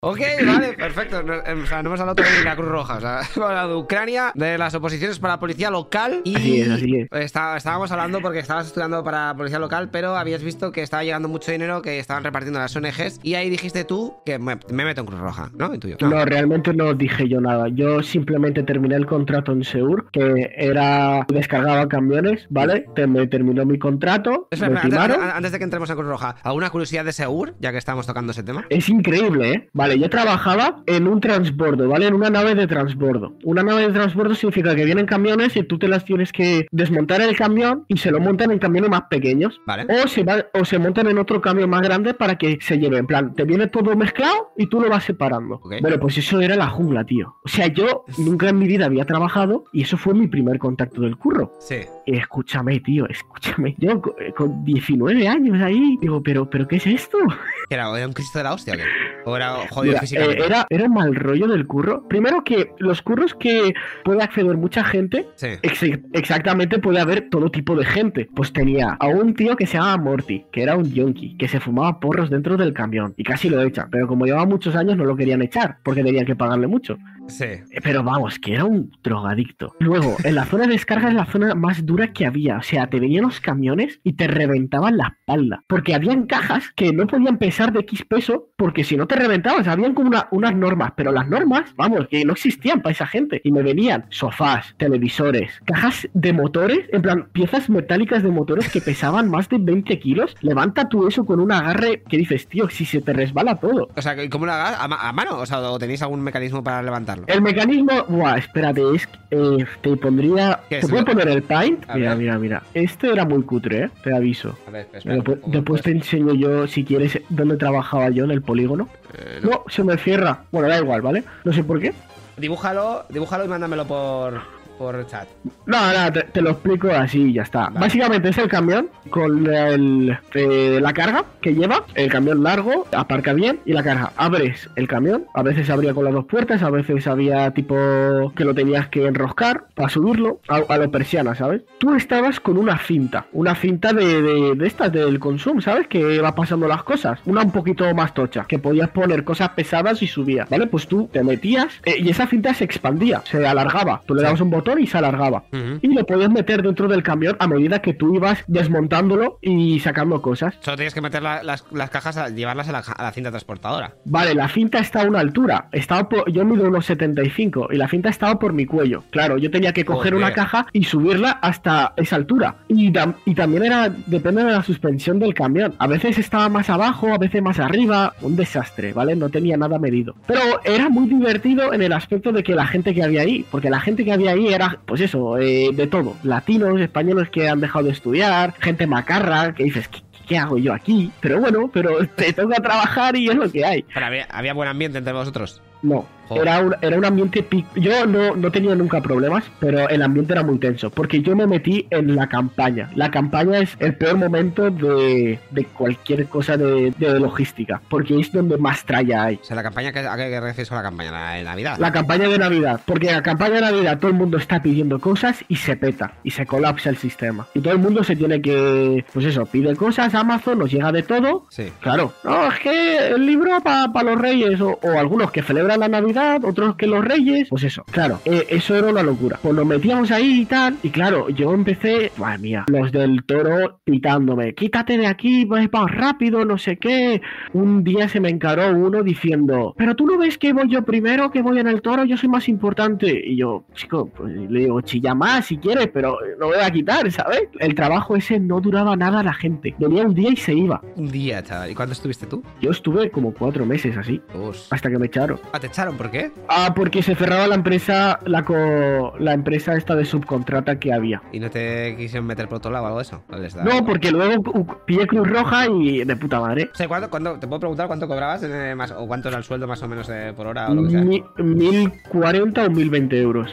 Ok, vale, perfecto. No, o sea, no hemos hablado todavía de la Cruz Roja. O sea, hemos hablado de Ucrania, de las oposiciones para la policía local y... Así es, así es. Está- estábamos hablando porque estabas estudiando para policía local, pero habías visto que estaba llegando mucho dinero que estaban repartiendo las ONGs y ahí dijiste tú que me, me meto en Cruz Roja, ¿no? Intuyo. No, realmente no dije yo nada. Yo simplemente terminé el contrato en Seur, que era descargaba camiones, ¿vale? Me terminó mi contrato, Espera, me espera, antes, de que entremos en Cruz Roja, ¿alguna curiosidad de Segur, ya que estamos tocando ese tema? Es increíble, ¿eh? Vale, yo trabajaba en un transbordo, ¿vale? En una nave de transbordo. Una nave de transbordo significa que vienen camiones y tú te las tienes que desmontar en el camión y se lo montan en camiones más pequeños. Vale. O se, va- o se montan en otro camión más grande para que se lleve. En plan, te viene todo mezclado y tú lo vas separando. Ok. Bueno, pues eso era la jungla, tío. O sea, yo nunca en mi vida había trabajado y eso fue mi primer contacto del curro. Sí. Escúchame, tío, escúchame. Yo eh, con 19 años ahí, digo, pero, pero ¿qué es esto? ¿Qué era? ¿Era un Cristo de la hostia qué? ¿O era jodido Mira, físicamente? eh, era, era un mal rollo del curro. Primero que los curros que puede acceder mucha gente, Sí. ex- exactamente puede haber todo tipo de gente. Pues tenía a un tío que se llamaba Morty, que era un yonki, que se fumaba porros dentro del camión. Y casi lo echan. Pero como llevaba muchos años no lo querían echar, porque tenían que pagarle mucho. Sí. Eh, Pero vamos, que era un drogadicto. Luego, en la zona de descarga es la zona más dura que había. O sea, te venían los camiones y te reventaban la espalda. Porque habían cajas que no podían pesar de X peso, porque si no te reventaban, habían como una- unas normas. Pero las normas, vamos, que no existían para esa gente. Y me venían sofás, televisores, cajas de motores, en plan, piezas metálicas de motores que pesaban más de 20 kilos. Levanta tú eso con un agarre que dices, tío, si se te resbala todo. O sea, ¿cómo lo hagas? ¿A, a mano? O sea, ¿o tenéis algún mecanismo para El mecanismo, buah, espérate, es eh, te pondría. ¿Qué ¿Te puedo poner el paint? A Mira, ver. mira, mira. Este era muy cutre, ¿eh? Te aviso. A ver, espera, espera, después, ¿cómo después te enseño yo, si quieres, dónde trabajaba yo en el polígono. Eh, no. No, se me cierra. Bueno, da igual, ¿vale? No sé por qué. Dibújalo, dibújalo y mándamelo por, por chat. No, no, te, te lo explico así y ya está. Vale. Básicamente es el camión con el, eh, la carga que lleva, el camión largo, aparca bien y la carga. Abres el camión, a veces abría con las dos puertas, a veces había tipo que lo tenías que enroscar para subirlo a, a lo persiana, ¿sabes? Tú estabas con una cinta, una cinta de, de, de estas del consumo, ¿sabes? Que va pasando las cosas, una un poquito más tocha, que podías poner cosas pesadas y subía, ¿vale? Pues tú te metías eh, y esa cinta se expandía, se alargaba. Tú le dabas un botón y se alargaba y lo podías meter dentro del camión a medida que tú ibas desmontándolo y sacando cosas. Solo tienes que meter la- las, las cajas, a, llevarlas a la, a la cinta transportadora. Vale, la cinta está a una altura. Estaba por- yo mido unos 75 y la cinta estaba por mi cuello. Claro, yo tenía que coger Joder. una caja y subirla hasta esa altura. Y, tam- y también era, depende de la suspensión del camión. A veces estaba más abajo, a veces más arriba. Un desastre, ¿vale? No tenía nada medido. Pero era muy divertido en el aspecto de que la gente que había ahí, porque la gente que había ahí era, pues eso, eh, de todo. Latinos, españoles que han dejado de estudiar, gente macarra, que dices, ¿qué, qué hago yo aquí? Pero bueno, pero te toca trabajar y es lo que hay. Pero había, había buen ambiente entre vosotros. No, Joder. era un, era un ambiente... Yo no, no tenía nunca problemas, pero el ambiente era muy tenso, porque yo me metí en la campaña. La campaña es el peor momento de, de cualquier cosa de, de logística, porque es donde más tralla hay. O sea, la campaña, que, ¿a qué refieres la campaña? La de Navidad. La campaña de Navidad, porque en la campaña de Navidad todo el mundo está pidiendo cosas y se peta, y se colapsa el sistema. Y todo el mundo se tiene que, pues eso, pide cosas, Amazon nos llega de todo, Sí. Claro, no, es que el libro para los reyes, o, o algunos que celebran la Navidad, otros que los reyes, pues eso, claro, eh, eso era una locura. Pues nos metíamos ahí y tal, y claro, yo empecé, madre mía, los del toro pitándome, quítate de aquí, vas más rápido, no sé qué. Un día se me encaró uno diciendo, pero tú no ves que voy yo primero, que voy en el toro, yo soy más importante. Y yo, chico, pues le digo, chilla más si quieres, pero no voy a quitar, ¿sabes? El trabajo ese no duraba nada a la gente. Venía un día y se iba. Un día, chaval. ¿Y cuándo estuviste tú? Yo estuve como cuatro meses así, Us. hasta que me echaron. Ah, ¿te echaron? ¿Por qué? Ah, porque se cerraba la empresa, la, co- la empresa esta de subcontrata que había. ¿Y no te quisieron meter por otro lado o algo de eso? ¿No les da No, igual? porque luego pillé Cruz Roja y de puta madre. O sea, ¿cuánto, cuánto- ¿te puedo preguntar cuánto cobrabas eh, más, o cuánto era el sueldo más o menos eh, por hora o lo que sea? Mi- 1040 o 1020 euros.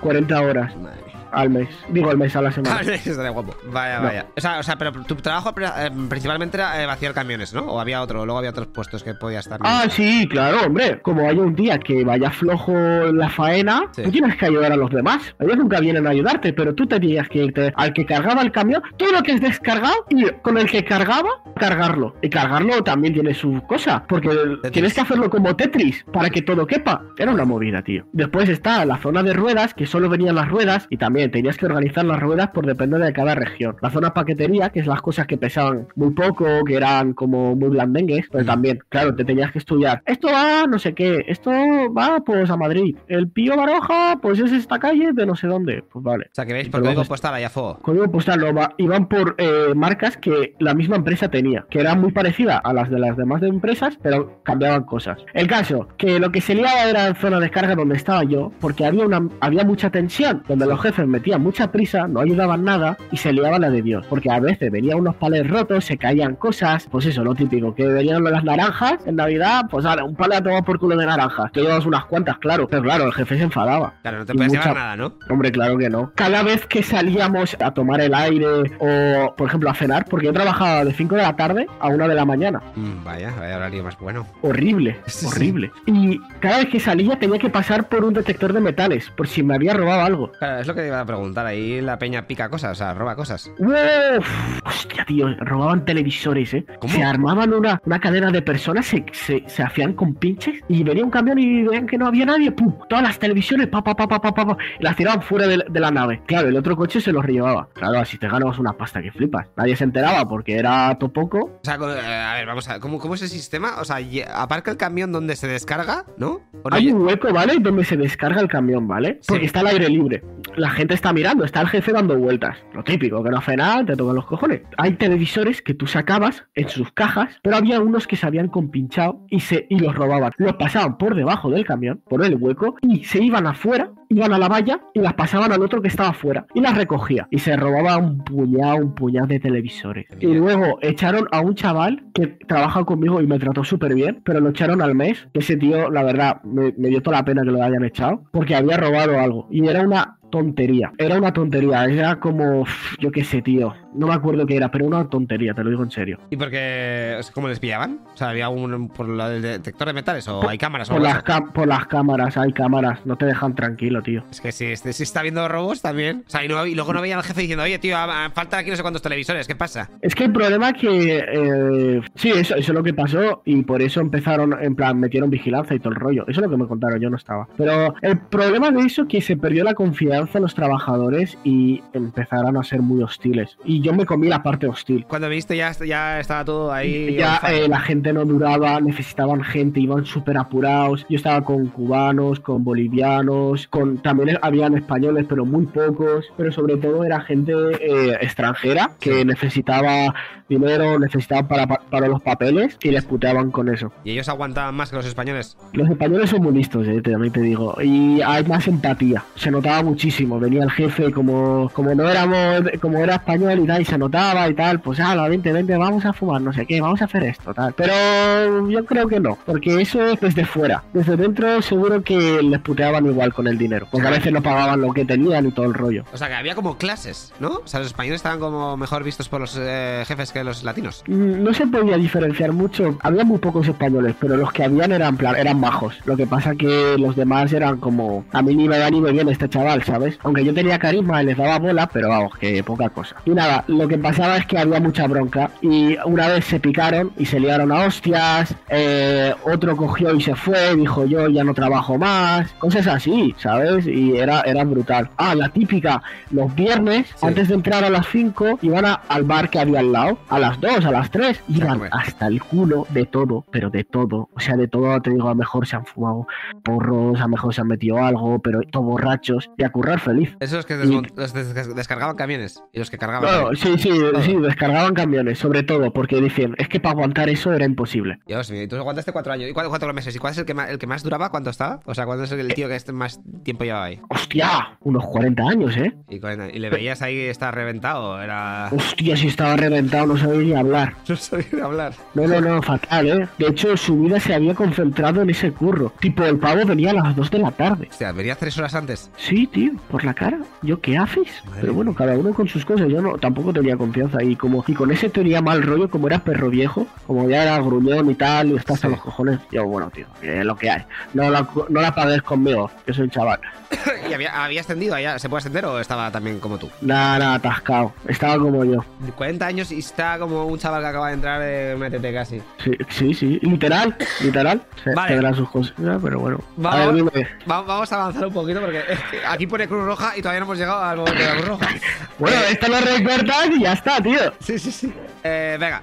40 horas. Madre. Al mes. Digo al mes, a la semana. Estaría guapo. Vaya, No. vaya. O sea, o sea, pero tu trabajo eh, principalmente era eh, vaciar camiones, ¿no? O había otro, luego había otros puestos que podía estar. Ah, sí, claro, hombre. Como hay un día que vaya flojo en la faena, Sí. tú tienes que ayudar a los demás. Ellos nunca vienen a ayudarte, pero tú tenías que irte al que cargaba el camión, todo lo que es descargado, y con el que cargaba, cargarlo. Y cargarlo también tiene su cosa, porque tienes que hacerlo como Tetris para que todo quepa. Era una movida, tío. Después está la zona de ruedas, que solo venían las ruedas, y también tenías que organizar las ruedas por depender de cada región. La zona paquetería, que es las cosas que pesaban muy poco, que eran como muy blandengues, Mm. también, claro, te tenías que estudiar. Esto va no sé qué, esto va pues a Madrid. El Pío Baroja, pues es esta calle de no sé dónde. Pues vale. O sea, que veis por código postal allá fuego. Código postal no va, iban por eh, marcas que la misma empresa tenía, que eran muy parecidas a las de las demás de empresas, pero cambiaban cosas. El caso, que lo que se liaba era en zona de carga donde estaba yo, porque había una había mucha tensión, donde los jefes metían mucha prisa, no ayudaban nada y se liaba la de Dios, porque a veces venían unos palés rotos, se caían cosas, pues eso, lo típico, que venían las naranjas en Navidad, pues ahora un palé a tomar por culo de naranjas, que llevabas unas cuantas, claro, pero claro, el jefe se enfadaba. Claro, no te puedes mucha- llevar nada, ¿no? Hombre, claro que no. Cada vez que salíamos a tomar el aire o, por ejemplo, a cenar, porque yo trabajaba de 5 de la tarde a 1 de la mañana. Mm, vaya, vaya horario más bueno. Horrible, Sí, sí. horrible. Y cada vez que salía tenía que pasar por un detector de metales, por si me había robado algo. Claro, es lo que a preguntar. Ahí la peña pica cosas, o sea, roba cosas. ¡Uf! Hostia, tío, robaban televisores, ¿eh? ¿Cómo? Se armaban una, una cadena de personas, se, se, se hacían con pinches y venía un camión y veían que no había nadie, ¡pum! Todas las televisiones, pa, pa, pa, pa, pa, pa, las tiraban fuera de, de la nave. Claro, el otro coche se los llevaba. Claro, así te ganabas una pasta que flipas. Nadie se enteraba porque era topoco. O sea, eh, a ver, vamos a ver, ¿cómo, cómo es el sistema? O sea, aparca el camión donde se descarga, ¿no? ¿O no Hay un hueco, ¿vale? Donde se descarga el camión, ¿vale? Sí. Porque está al aire libre. La gente está mirando, está el jefe dando vueltas. Lo típico, que no hace nada, te tocan los cojones. Hay televisores que tú sacabas en sus cajas, pero había unos que se habían compinchado y, se, y los robaban. Los pasaban por debajo del camión, por el hueco, y se iban afuera, iban a la valla y las pasaban al otro que estaba afuera. Y las recogía. Y se robaba un puñado, un puñado de televisores. Y luego echaron a un chaval que trabaja conmigo y me trató súper bien, pero lo echaron al mes. Que ese tío, la verdad, me, me dio toda la pena que lo hayan echado, porque había robado algo. Y era una tontería. Era una tontería. Era como, yo qué sé, tío. No me acuerdo qué era, pero una tontería, te lo digo en serio. ¿Y porque cómo les pillaban? O sea, había un por lo del detector de metales o hay cámaras o Por las, por las cámaras, hay cámaras, no te dejan tranquilo, tío. Es que si, este- si está viendo robos también. O sea, y, no- y luego no veían al jefe diciendo, oye, tío, faltan aquí no sé cuántos televisores, ¿qué pasa? Es que el problema es que eh, sí, eso, eso es lo que pasó y por eso empezaron, en plan, metieron vigilancia y todo el rollo. Eso es lo que me contaron, yo no estaba. Pero el problema de eso es que se perdió la confianza en los trabajadores y empezaron a ser muy hostiles. Y yo me comí la parte hostil. Cuando viniste ya, ya estaba todo ahí. Ya eh, la gente no duraba, necesitaban gente, iban súper apurados. Yo estaba con cubanos, con bolivianos, con también habían españoles, pero muy pocos. Pero sobre todo era gente eh, extranjera que necesitaba dinero, necesitaba para, para los papeles y les puteaban con eso. Y ellos aguantaban más que los españoles. Los españoles son muy listos, eh, también te digo. Y hay más empatía. Se notaba muchísimo. Venía el jefe como, como no éramos, como era español y tal, y se notaba y tal. Pues ala, vente, vente, vamos a fumar, no sé qué, vamos a hacer esto, tal. Pero yo creo que no, porque eso es desde fuera. Desde dentro seguro que les puteaban igual con el dinero. Porque a veces no pagaban lo que tenían y todo el rollo. O sea, que había como clases, ¿no? O sea, los españoles estaban como mejor vistos por los eh, jefes que los latinos. Mm, No se podía diferenciar mucho. Había muy pocos españoles, pero los que habían eran plan, eran majos. Lo que pasa que los demás eran como a mí ni me va ni me viene este chaval, ¿sabes? Aunque yo tenía carisma y les daba bola, pero vamos, que poca cosa. Y nada, lo que pasaba es que había mucha bronca y una vez se picaron y se liaron a hostias. eh, otro cogió y se fue, dijo yo ya no trabajo más, cosas así, ¿sabes? Y era, era brutal. Ah, la típica, los viernes, Sí. antes de entrar a las 5, iban a- al bar que había al lado, a las 2, a las 3, iban hasta el culo de todo, pero de todo. O sea, de todo, te digo, a lo mejor se han fumado porros, a lo mejor se han metido algo, pero todos borrachos y a currar feliz. Esos que los des- descargaban camiones y los que cargaban. No, también. sí, sí, sí, descargaban camiones, sobre todo, porque decían, es que para aguantar eso era imposible. Dios mío, y tú aguantaste cuatro años. ¿Y cuatro, cuatro meses? ¿Y cuál es el que, más, el que más duraba? ¿Cuánto estaba? O sea, ¿cuándo es el tío que este más tiempo llevaba ahí? Hostia, unos 40 años, ¿eh? Y, le veías ahí estar reventado. Era. Hostia, si estaba reventado, no sabía ni hablar. No sabía hablar. No, no, no, fatal, ¿eh? De hecho, su vida se había concentrado en ese curro. Tipo, el pavo venía a las 2 de la tarde. Hostia, venía tres horas antes. Sí, tío. por la cara. ¿Yo qué haces? Pero bueno, cada uno con sus cosas. Yo no tampoco tenía confianza. Y como y con ese teoría mal rollo, como era perro viejo, como ya era gruñón y tal, y estás a los cojones. Yo, bueno, tío, es lo que hay. No la, no la pagues conmigo, que soy chaval. ¿Y había, había ascendido? allá? ¿Se puede ascender o estaba también como tú? Nada, nada, atascado. Estaba como yo. 40 años y está como un chaval que acaba de entrar en un ETT casi. Sí, sí, sí. Literal, literal. Se Vale. tendrá sus cosas, pero bueno. A ver, Vamos, dime. va- vamos a avanzar un poquito porque aquí pone Cruz Roja y todavía no hemos llegado al momento de la Cruz Roja. Bueno, esto lo recortas y ya está, tío. Sí, sí, sí. Eh, venga,